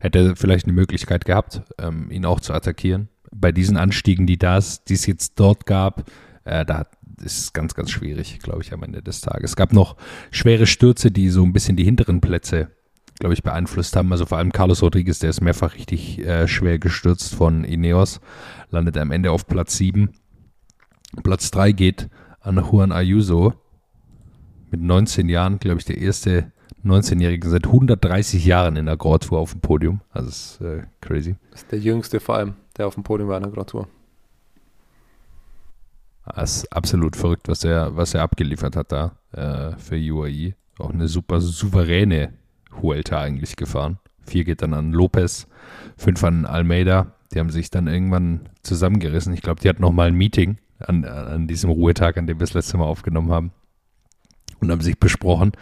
hätte er vielleicht eine Möglichkeit gehabt, ähm, ihn auch zu attackieren. Bei diesen Anstiegen, die das, die es jetzt dort gab, äh, da ist es ganz, ganz schwierig, glaube ich, am Ende des Tages. Es gab noch schwere Stürze, die so ein bisschen die hinteren Plätze, glaube ich, beeinflusst haben. Also vor allem Carlos Rodriguez, der ist mehrfach richtig äh, schwer gestürzt von Ineos, landet am Ende auf Platz 7. Platz 3 geht an Juan Ayuso mit 19 Jahren, glaube ich, der erste 19-Jährige seit 130 Jahren in der Grand Tour auf dem Podium. Also das ist äh, crazy. Das ist der jüngste vor allem, der auf dem Podium war in der Grand Tour. Das ist absolut verrückt, was er, was er abgeliefert hat da äh, für UAE. Auch eine super souveräne Huelta eigentlich gefahren. Vier geht dann an Lopez, fünf an Almeida. Die haben sich dann irgendwann zusammengerissen. Ich glaube, die hatten noch mal ein Meeting an, an diesem Ruhetag, an dem wir das letzte Mal aufgenommen haben. Und haben sich besprochen,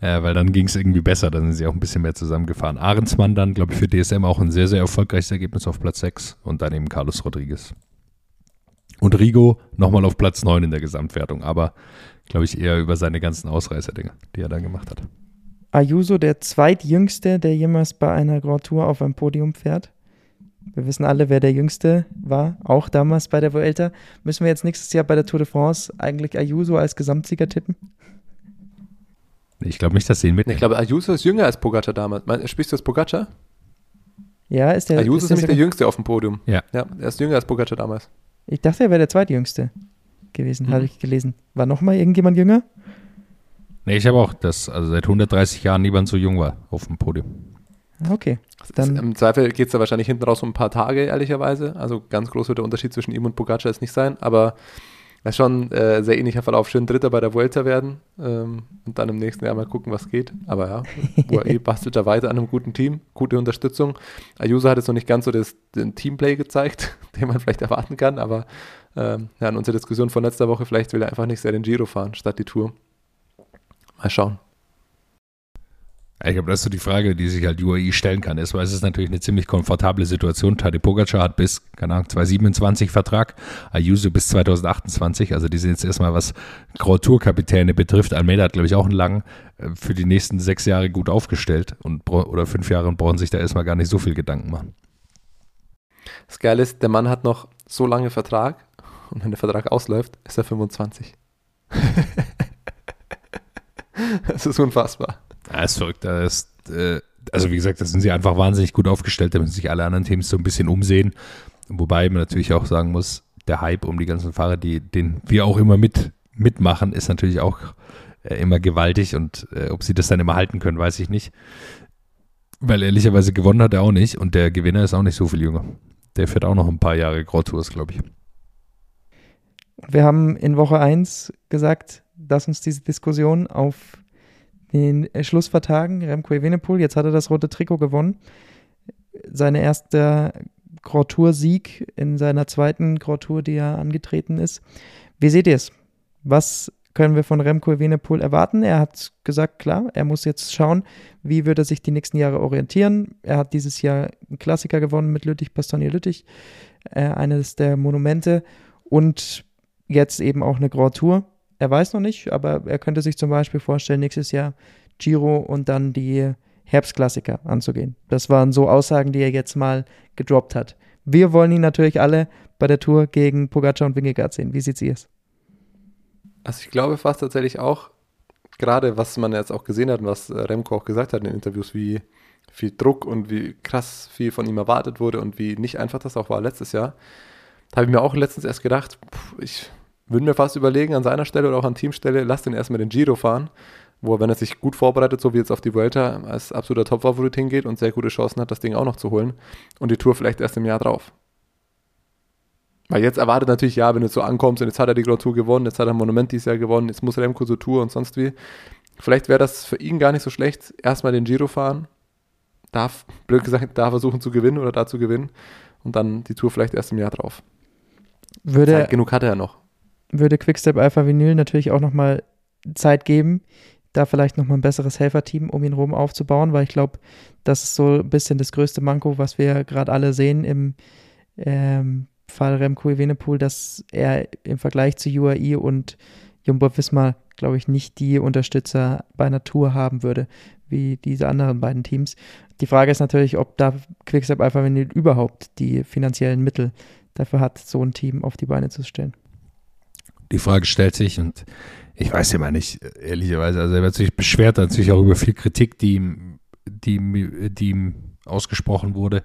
äh, weil dann ging es irgendwie besser. Dann sind sie auch ein bisschen mehr zusammengefahren. Ahrensmann dann, glaube ich, für DSM auch ein sehr, sehr erfolgreiches Ergebnis auf Platz 6 und dann eben Carlos Rodriguez. Und Rigo nochmal auf Platz 9 in der Gesamtwertung, aber glaube ich eher über seine ganzen Ausreißerdinge, die er dann gemacht hat. Ayuso, der zweitjüngste, der jemals bei einer Grand Tour auf einem Podium fährt. Wir wissen alle, wer der Jüngste war, auch damals bei der Vuelta. Müssen wir jetzt nächstes Jahr bei der Tour de France eigentlich Ayuso als Gesamtsieger tippen? Ich glaube nicht, dass sie ihn Ich mitnehmen. glaube, Ayuso ist jünger als Pogacar damals. Mein, sprichst du das Pogacar? Ja, ist der. Ayuso ist, nämlich der jüngste auf dem Podium. Ja. Ja, er ist jünger als Pogacar damals. Ich dachte, er wäre der zweitjüngste gewesen, Mhm. habe ich gelesen. War noch mal irgendjemand jünger? Nee, ich habe auch, dass also seit 130 Jahren niemand so jung war auf dem Podium. Okay. Dann, Dann- Im Zweifel geht es da wahrscheinlich hinten raus um ein paar Tage, ehrlicherweise. Also ganz groß wird der Unterschied zwischen ihm und Pogacar jetzt nicht sein, aber es ist schon äh, sehr ähnlicher Verlauf. Schön Dritter bei der Vuelta werden ähm, und dann im nächsten Jahr mal gucken, was geht. Aber ja, UAE bastelt da weiter an einem guten Team, gute Unterstützung. Ayuso hat jetzt noch nicht ganz so das, den Teamplay gezeigt, den man vielleicht erwarten kann, aber ähm, ja, in unserer Diskussion von letzter Woche, vielleicht will er einfach nicht sehr den Giro fahren, statt die Tour. Mal schauen. Ich glaube, das ist so die Frage, die sich halt UAE stellen kann. Erstmal ist es natürlich eine ziemlich komfortable Situation. Tadej Pogacar hat bis, keine Ahnung, 2027 Vertrag, Ayuso bis 2028. Also die sind jetzt erstmal, was Grand betrifft. Almeida hat, glaube ich, auch einen langen, äh, für die nächsten sechs Jahre gut aufgestellt und oder fünf Jahre und brauchen sich da erstmal gar nicht so viel Gedanken machen. Das Geile ist, der Mann hat noch so lange Vertrag und wenn der Vertrag ausläuft, ist er 25. das ist unfassbar. Ja, ist verrückt. Das äh, also wie gesagt, da sind sie einfach wahnsinnig gut aufgestellt, da müssen sich alle anderen Teams so ein bisschen umsehen. Wobei man natürlich auch sagen muss, der Hype um die ganzen Fahrer, die, den wir auch immer mit, mitmachen, ist natürlich auch äh, immer gewaltig und äh, ob sie das dann immer halten können, weiß ich nicht. Weil ehrlicherweise gewonnen hat er auch nicht und der Gewinner ist auch nicht so viel jünger. Der fährt auch noch ein paar Jahre Grand glaube ich. Wir haben in Woche 1 gesagt, dass uns diese Diskussion auf den Schluss vertagen. Remco Evenepoel, jetzt hat er das rote Trikot gewonnen. Seine erste Grand Tour-Sieg in seiner zweiten Grand Tour, die er angetreten ist. Wie seht ihr es? Was können wir von Remco Evenepoel erwarten? Er hat gesagt, klar, er muss jetzt schauen, wie wird er sich die nächsten Jahre orientieren. Er hat dieses Jahr einen Klassiker gewonnen mit Lüttich, Bastogne Lüttich, äh, eines der Monumente und jetzt eben auch eine Grand Tour. Er weiß noch nicht, aber er könnte sich zum Beispiel vorstellen, nächstes Jahr Giro und dann die Herbstklassiker anzugehen. Das waren so Aussagen, die er jetzt mal gedroppt hat. Wir wollen ihn natürlich alle bei der Tour gegen Pogacar und Wingegaard sehen. Wie sieht sie es? Also ich glaube fast tatsächlich auch, gerade was man jetzt auch gesehen hat und was Remco auch gesagt hat in den Interviews, wie viel Druck und wie krass viel von ihm erwartet wurde und wie nicht einfach das auch war letztes Jahr, da habe ich mir auch letztens erst gedacht, pff, ich würde mir fast überlegen, an seiner Stelle oder auch an Teamstelle, lass den erstmal den Giro fahren, wo er, wenn er sich gut vorbereitet, so wie jetzt auf die Vuelta, als absoluter Topfavorit hingeht und sehr gute Chancen hat, das Ding auch noch zu holen und die Tour vielleicht erst im Jahr drauf. Weil jetzt erwartet natürlich, ja, wenn du so ankommst und jetzt hat er die Grand Tour gewonnen, jetzt hat er ein Monument dieses Jahr gewonnen, jetzt muss Remco zur Tour und sonst wie. Vielleicht wäre das für ihn gar nicht so schlecht, erstmal den Giro fahren, darf, blöd gesagt, da versuchen zu gewinnen oder da zu gewinnen und dann die Tour vielleicht erst im Jahr drauf. Würde, Zeit genug hat er ja noch. Würde Quickstep Alpha Vinyl natürlich auch nochmal Zeit geben, da vielleicht nochmal ein besseres Helferteam um ihn rum aufzubauen, weil ich glaube, das ist so ein bisschen das größte Manko, was wir gerade alle sehen im ähm, Fall Remco Evenepoel, dass er im Vergleich zu UAE und Jumbo Visma, glaube ich, nicht die Unterstützer bei Tour haben würde, wie diese anderen beiden Teams. Die Frage ist natürlich, ob da Quickstep Alpha Vinyl überhaupt die finanziellen Mittel dafür hat, so ein Team auf die Beine zu stellen. Die Frage stellt sich und ich weiß ja mal nicht, ehrlicherweise, also er wird sich beschwert natürlich auch über viel Kritik, die ihm, die, die ihm ausgesprochen wurde.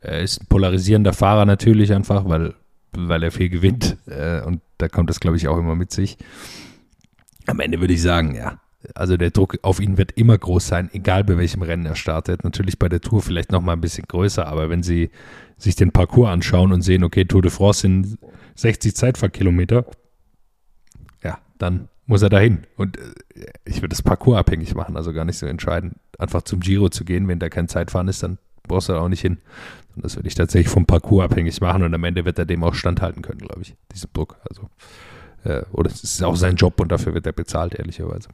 Er ist ein polarisierender Fahrer natürlich einfach, weil, weil er viel gewinnt äh, und da kommt das, glaube ich, auch immer mit sich. Am Ende würde ich sagen, ja, also der Druck auf ihn wird immer groß sein, egal bei welchem Rennen er startet. Natürlich bei der Tour vielleicht noch mal ein bisschen größer, aber wenn Sie sich den Parcours anschauen und sehen, okay, Tour de France sind 60 Zeitfahrkilometer, dann muss er dahin. Und äh, ich würde das Parcours abhängig machen, also gar nicht so entscheiden, einfach zum Giro zu gehen. Wenn da kein Zeitfahren ist, dann brauchst du da auch nicht hin. Und das würde ich tatsächlich vom Parcours abhängig machen und am Ende wird er dem auch standhalten können, glaube ich, diesem Druck. Also, äh, oder es ist auch sein Job und dafür wird er bezahlt, ehrlicherweise.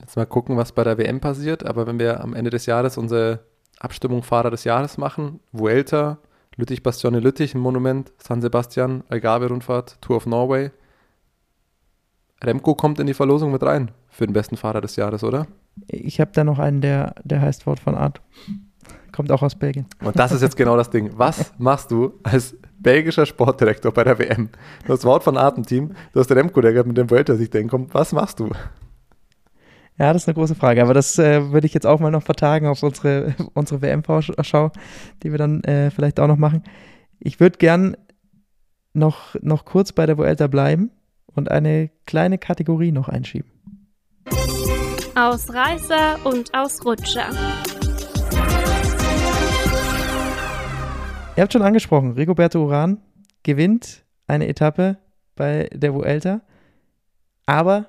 Jetzt mal gucken, was bei der WM passiert. Aber wenn wir am Ende des Jahres unsere Abstimmung Fahrer des Jahres machen, Vuelta, Lüttich, Bastione, Lüttich, ein Monument, San Sebastian, Algarve-Rundfahrt, Tour of Norway. Remco kommt in die Verlosung mit rein für den besten Fahrer des Jahres, oder? Ich habe da noch einen, der, der heißt Wort von Art. Kommt auch aus Belgien. Und das ist jetzt genau das Ding. Was machst du als belgischer Sportdirektor bei der WM? Du hast Wort von Art im Team, du hast Remco, der gerade mit dem Vuelta sich denkt, kommt. Was machst du? Ja, das ist eine große Frage, aber das äh, würde ich jetzt auch mal noch vertagen auf unsere, unsere WM-Vorschau, die wir dann äh, vielleicht auch noch machen. Ich würde gern noch, noch kurz bei der Vuelta bleiben und eine kleine Kategorie noch einschieben. Ausreißer und Ausrutscher. Ihr habt schon angesprochen, Rigoberto Uran gewinnt eine Etappe bei der Vuelta, aber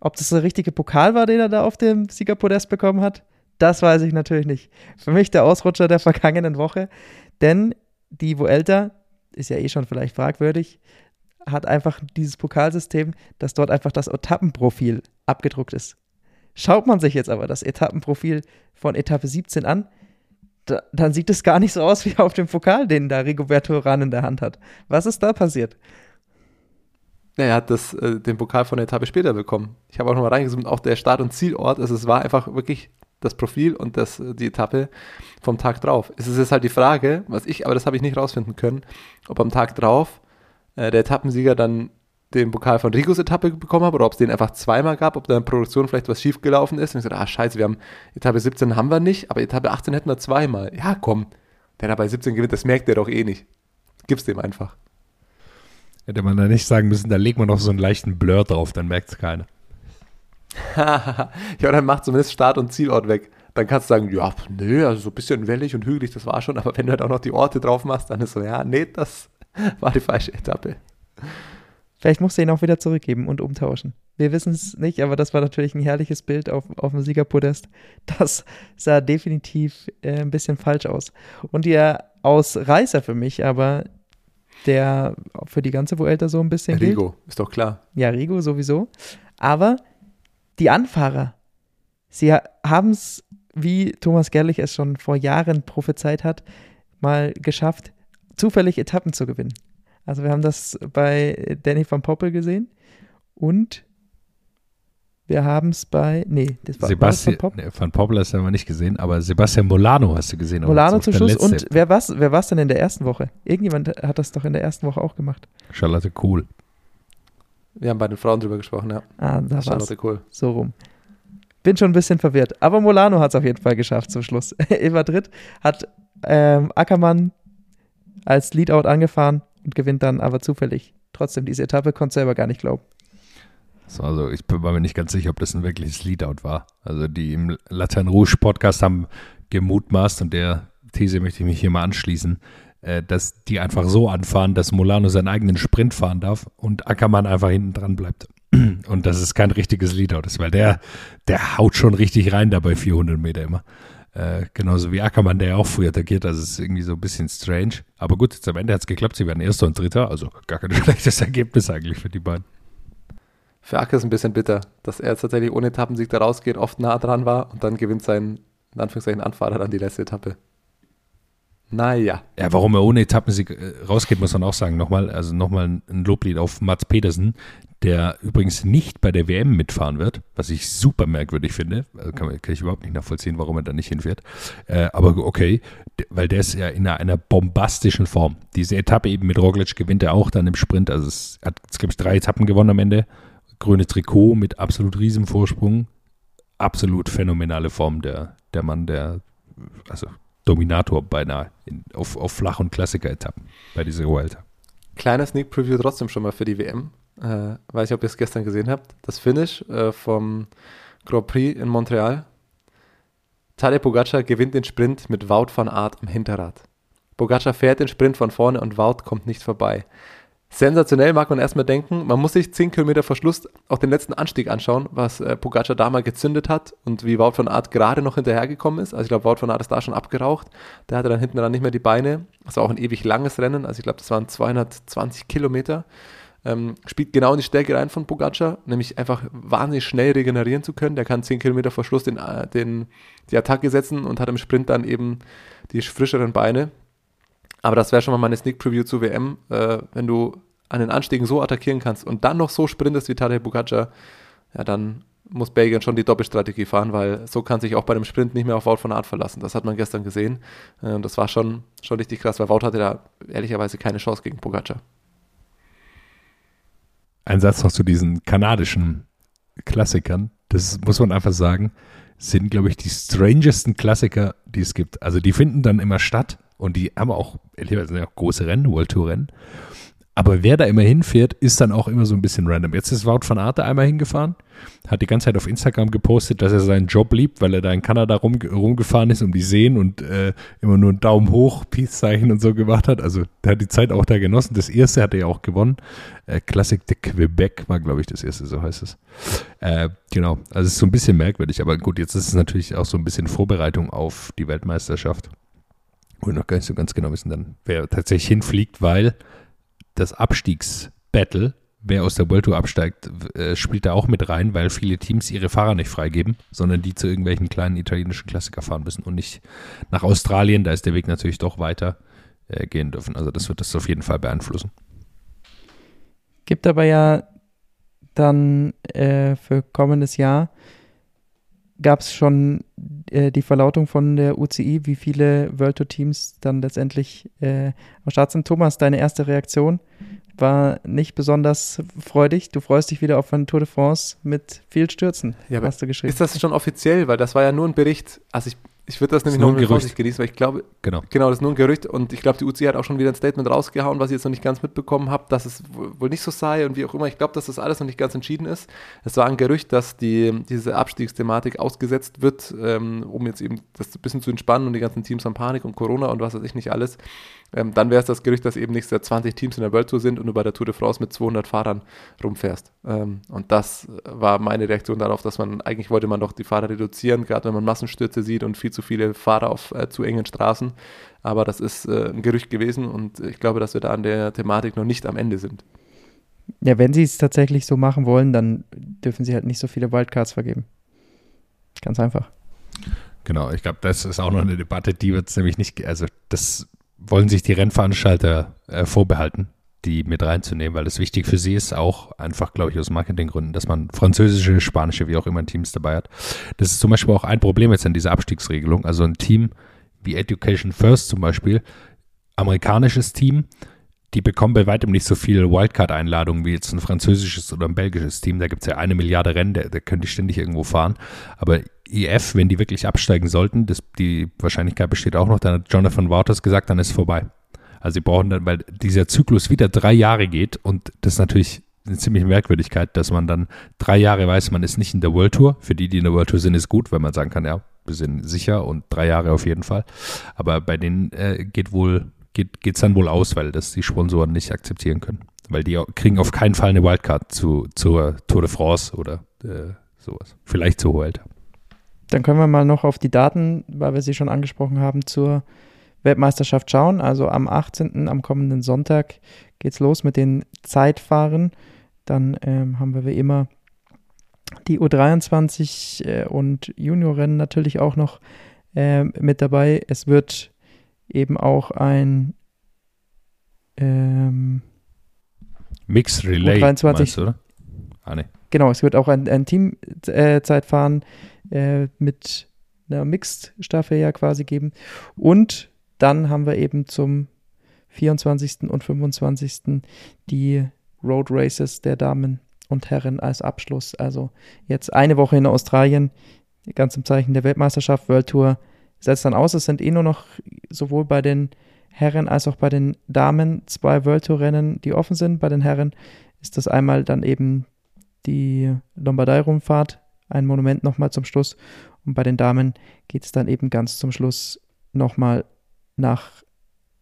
ob das der richtige Pokal war, den er da auf dem Siegerpodest bekommen hat, das weiß ich natürlich nicht. Für mich der Ausrutscher der vergangenen Woche, denn die Vuelta ist ja eh schon vielleicht fragwürdig, hat einfach dieses Pokalsystem, dass dort einfach das Etappenprofil abgedruckt ist. Schaut man sich jetzt aber das Etappenprofil von Etappe 17 an, da, dann sieht es gar nicht so aus wie auf dem Pokal, den da Rigoberto Uran in der Hand hat. Was ist da passiert? Er hat das, äh, den Pokal von der Etappe später bekommen. Ich habe auch nochmal reingezoomt, auch der Start- und Zielort, also es war einfach wirklich das Profil und das, die Etappe vom Tag drauf. Es ist jetzt halt die Frage, was ich, aber das habe ich nicht rausfinden können, ob am Tag drauf äh, der Etappensieger dann den Pokal von Rigos Etappe bekommen hat oder ob es den einfach zweimal gab, ob da in der Produktion vielleicht was schiefgelaufen ist. Und ich gesagt, ah scheiße, wir haben Etappe 17 haben wir nicht, aber Etappe 18 hätten wir zweimal. Ja, komm, der da bei 17 gewinnt, das merkt der doch eh nicht. Gib's dem einfach. Hätte man da nicht sagen müssen, da legt man noch so einen leichten Blur drauf, dann merkt es keiner. ja, dann macht zumindest Start- und Zielort weg. Dann kannst du sagen, ja, nö, also so ein bisschen wellig und hügelig, das war schon, aber wenn du halt auch noch die Orte drauf machst, dann ist so, ja, nee, das war die falsche Etappe. Vielleicht musst du ihn auch wieder zurückgeben und umtauschen. Wir wissen es nicht, aber das war natürlich ein herrliches Bild auf, auf dem Siegerpodest. Das sah definitiv äh, ein bisschen falsch aus. Und der Ausreißer für mich, aber der für die ganze Vuelta so ein bisschen Rigo, gilt. ist doch klar. Ja, Rigo sowieso. Aber die Anfahrer, sie haben es, wie Thomas Gerlich es schon vor Jahren prophezeit hat, mal geschafft, zufällig Etappen zu gewinnen. Also wir haben das bei Danny van Poppel gesehen und wir haben es bei, nee, das war Sebastian, war das van, Pop? van Poppel hast du aber nicht gesehen, aber Sebastian Molano hast du gesehen. Molano zum Schluss und wer war es wer war's denn in der ersten Woche? Irgendjemand hat das doch in der ersten Woche auch gemacht. Charlotte Kohl. Wir haben bei den Frauen drüber gesprochen, ja. Ah, da Charlotte Kohl. So rum. Bin schon ein bisschen verwirrt. Aber Molano hat es auf jeden Fall geschafft zum Schluss. in Madrid hat ähm, Ackermann als Leadout angefahren und gewinnt dann aber zufällig trotzdem diese Etappe, konnte selber gar nicht glauben. So, also ich war mir nicht ganz sicher, ob das ein wirkliches Leadout war. Also die im Latin Rouge Podcast haben gemutmaßt und der These möchte ich mich hier mal anschließen, äh, dass die einfach so anfahren, dass Molano seinen eigenen Sprint fahren darf und Ackermann einfach hinten dran bleibt. Und dass es kein richtiges Leadout ist, weil der, der haut schon richtig rein da bei 400 Meter immer. Äh, genauso wie Ackermann, der ja auch früh attackiert. Also es ist irgendwie so ein bisschen strange. Aber gut, jetzt am Ende hat es geklappt. Sie werden Erster und Dritter. Also gar kein schlechtes Ergebnis eigentlich für die beiden. Für Acker ist ein bisschen bitter, dass er jetzt tatsächlich ohne Etappensieg da rausgeht, oft nah dran war und dann gewinnt sein, in Anführungszeichen, Anfahrer dann die letzte Etappe. Naja. Ja, warum er ohne Etappensieg äh, rausgeht, muss man auch sagen. Nochmal, also nochmal ein Loblied auf Mats Pedersen, der übrigens nicht bei der WM mitfahren wird, was ich super merkwürdig finde. Also kann, kann ich überhaupt nicht nachvollziehen, warum er da nicht hinfährt. Äh, aber okay, weil der ist ja in einer, einer, bombastischen Form. Diese Etappe eben mit Roglic gewinnt er auch dann im Sprint. Also es hat, glaube ich, drei Etappen gewonnen am Ende. Grüne Trikot mit absolut riesem Vorsprung. Absolut phänomenale Form der, der Mann, der, also Dominator beinahe in, auf, auf Flach- und Klassiker-Etappen bei dieser Vuelta. Kleiner Sneak Preview trotzdem schon mal für die WM. Äh, weiß nicht, ob ihr es gestern gesehen habt. Das Finish äh, vom Grand Prix in Montreal. Tadej Pogacar gewinnt den Sprint mit Wout van Aert am Hinterrad. Pogacar fährt den Sprint von vorne und Wout kommt nicht vorbei. Sensationell mag man erstmal denken. Man muss sich 10 Kilometer vor Schluss auch den letzten Anstieg anschauen, was äh, Pogacar da mal gezündet hat und wie Wout von Art gerade noch hinterhergekommen ist. Also ich glaube, Wout von Art ist da schon abgeraucht. Der hatte dann hinten dann nicht mehr die Beine. Das war auch ein ewig langes Rennen. Also ich glaube, das waren 220 Kilometer. Ähm, spielt genau in die Stärke rein von Pogacar, nämlich einfach wahnsinnig schnell regenerieren zu können. Der kann 10 Kilometer vor Schluss den, äh, den, die Attacke setzen und hat im Sprint dann eben die frischeren Beine. Aber das wäre schon mal meine Sneak Preview zur WM, äh, wenn du an den Anstiegen so attackieren kannst und dann noch so sprintest wie Tadej Pogacar, ja, dann muss Belgien schon die Doppelstrategie fahren, weil so kann sich auch bei dem Sprint nicht mehr auf Wout von Art verlassen. Das hat man gestern gesehen äh, das war schon, schon richtig krass, weil Wout hatte da ehrlicherweise keine Chance gegen Pogacar. Ein Satz noch zu diesen kanadischen Klassikern. Das muss man einfach sagen, sind, glaube ich, die strangesten Klassiker, die es gibt. Also die finden dann immer statt und die haben auch, ja auch große Rennen, World Tour Rennen. Aber wer da immer hinfährt, ist dann auch immer so ein bisschen random. Jetzt ist Wout van Arte einmal hingefahren, hat die ganze Zeit auf Instagram gepostet, dass er seinen Job liebt, weil er da in Kanada rum, rumgefahren ist um die Seen und äh, immer nur einen Daumen hoch, Peace-Zeichen und so gemacht hat. Also der hat die Zeit auch da genossen. Das erste hat er ja auch gewonnen. Äh, Classic de Quebec war, glaube ich, das erste, so heißt es. Äh, genau, also es ist so ein bisschen merkwürdig. Aber gut, jetzt ist es natürlich auch so ein bisschen Vorbereitung auf die Weltmeisterschaft. Und noch gar nicht so ganz genau wissen dann, wer tatsächlich hinfliegt, weil das Abstiegsbattle, wer aus der World Tour absteigt, äh, spielt da auch mit rein, weil viele Teams ihre Fahrer nicht freigeben, sondern die zu irgendwelchen kleinen italienischen Klassiker fahren müssen und nicht nach Australien. Da ist der Weg natürlich doch weiter äh, gehen dürfen. Also das wird das auf jeden Fall beeinflussen. Gibt aber ja dann äh, für kommendes Jahr gab es schon äh, die Verlautung von der UCI, wie viele World Tour Teams dann letztendlich äh, am Start sind. Thomas, deine erste Reaktion war nicht besonders freudig. Du freust dich wieder auf eine Tour de France mit viel Stürzen, Ja, hast du geschrieben. Ist das schon offiziell? Weil das war ja nur ein Bericht. Also ich, ich würde das nämlich nur noch ein Gerücht. Genießen, weil ich glaube, Genau. genau, das ist nur ein Gerücht und ich glaube, die UCI hat auch schon wieder ein Statement rausgehauen, was ich jetzt noch nicht ganz mitbekommen habe, dass es wohl wohl nicht so sei und wie auch immer. Ich glaube, dass das alles noch nicht ganz entschieden ist. Es war ein Gerücht, dass die, diese Abstiegsthematik ausgesetzt wird, ähm, um jetzt eben das ein bisschen zu entspannen und die ganzen Teams haben Panik und Corona und was weiß ich nicht alles. Ähm, dann wäre es das Gerücht, dass eben nächstes Jahr 20 Teams in der World Tour sind und du bei der Tour de France mit 200 Fahrern rumfährst. Ähm, und das war meine Reaktion darauf, dass man, eigentlich wollte man doch die Fahrer reduzieren, gerade wenn man Massenstürze sieht und viel zu viele Fahrer auf äh, zu engen Straßen. Aber das ist äh, ein Gerücht gewesen und ich glaube, dass wir da an der Thematik noch nicht am Ende sind. Ja, wenn sie es tatsächlich so machen wollen, dann dürfen sie halt nicht so viele Wildcards vergeben. Ganz einfach. Genau, ich glaube, das ist auch noch eine Debatte, die wird es nämlich nicht, also das wollen sich die Rennveranstalter äh, vorbehalten, die mit reinzunehmen, weil das wichtig für sie ist, auch einfach, glaube ich, aus Marketinggründen, dass man französische, spanische, wie auch immer Teams dabei hat. Das ist zum Beispiel auch ein Problem jetzt an dieser Abstiegsregelung. Also ein Team wie Education First zum Beispiel, amerikanisches Team, die bekommen bei weitem nicht so viele Wildcard-Einladungen wie jetzt ein französisches oder ein belgisches Team. Da gibt es ja eine Milliarde Rennen, da, da können die ständig irgendwo fahren. Aber IF, wenn die wirklich absteigen sollten, das, die Wahrscheinlichkeit besteht auch noch, dann hat Jonathan Wouters gesagt, dann ist vorbei. Also sie brauchen dann, weil dieser Zyklus wieder drei Jahre geht und das ist natürlich eine ziemliche Merkwürdigkeit, dass man dann drei Jahre weiß, man ist nicht in der World Tour. Für die, die in der World Tour sind, ist gut, weil man sagen kann, ja, wir sind sicher und drei Jahre auf jeden Fall. Aber bei denen äh, geht wohl, geht geht's dann wohl aus, weil das die Sponsoren nicht akzeptieren können. Weil die kriegen auf keinen Fall eine Wildcard zu, zur Tour de France oder äh, sowas. Vielleicht zur Vuelta. Dann können wir mal noch auf die Daten, weil wir sie schon angesprochen haben, zur Weltmeisterschaft schauen. Also am 18., am kommenden Sonntag geht's los mit den Zeitfahren. Dann ähm, haben wir wie immer die U23 äh, und Juniorrennen natürlich auch noch äh, mit dabei. Es wird eben auch ein ähm, Mix Relay, U23. meinst du, oder? Ah, nee. Genau, es wird auch ein, ein Team-Zeitfahren äh, mit einer Mixed-Staffel ja quasi geben. Und dann haben wir eben zum 24. und 25. die Road Races der Damen und Herren als Abschluss. Also jetzt eine Woche in Australien, ganz im Zeichen der Weltmeisterschaft, World Tour setzt dann aus. Es sind eh nur noch sowohl bei den Herren als auch bei den Damen zwei World Tour Rennen, die offen sind. Bei den Herren ist das einmal dann eben die Lombardei-Rundfahrt, ein Monument nochmal zum Schluss. Und bei den Damen geht es dann eben ganz zum Schluss nochmal nach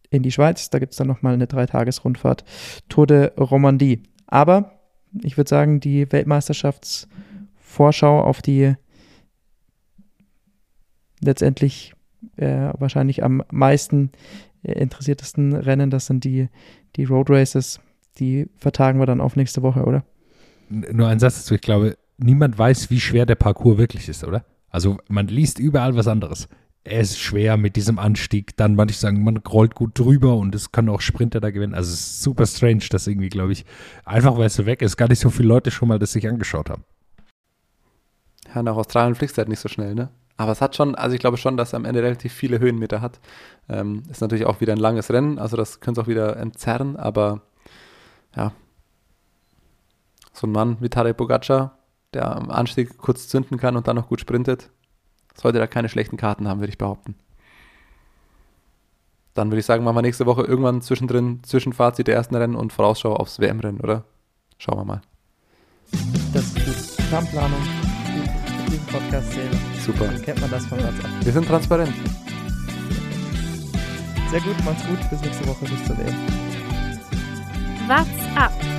in die Schweiz. Da gibt es dann nochmal eine Dreitagesrundfahrt Tour de Romandie. Aber ich würde sagen, die Weltmeisterschaftsvorschau auf die letztendlich äh, wahrscheinlich am meisten äh, interessiertesten Rennen, das sind die, die Road Races. Die vertagen wir dann auf nächste Woche, oder? Nur ein Satz dazu, ich glaube, niemand weiß, wie schwer der Parcours wirklich ist, oder? Also man liest überall was anderes. Er ist schwer mit diesem Anstieg, dann manche sagen, man rollt gut drüber und es kann auch Sprinter da gewinnen. Also es ist super strange, dass irgendwie, glaube ich, einfach weil es so weg ist, gar nicht so viele Leute schon mal das sich angeschaut haben. Ja, nach Australien fliegst du halt nicht so schnell, ne? Aber es hat schon, also ich glaube schon, dass er am Ende relativ viele Höhenmeter hat. Ähm, ist natürlich auch wieder ein langes Rennen, also das könnte es auch wieder entzerren, aber ja. So ein Mann wie Tadej Pogacar, der am Anstieg kurz zünden kann und dann noch gut sprintet, sollte da keine schlechten Karten haben, würde ich behaupten. Dann würde ich sagen, machen wir nächste Woche irgendwann zwischendrin Zwischenfazit der ersten Rennen und Vorausschau aufs WM-Rennen, oder? Schauen wir mal. Das ist gut. Planplanung, die im Podcast sehen. Super. Dann kennt man das von WhatsApp. Wir sind transparent. Sehr gut, macht's gut. Bis nächste Woche. Bis zur WM. What's up?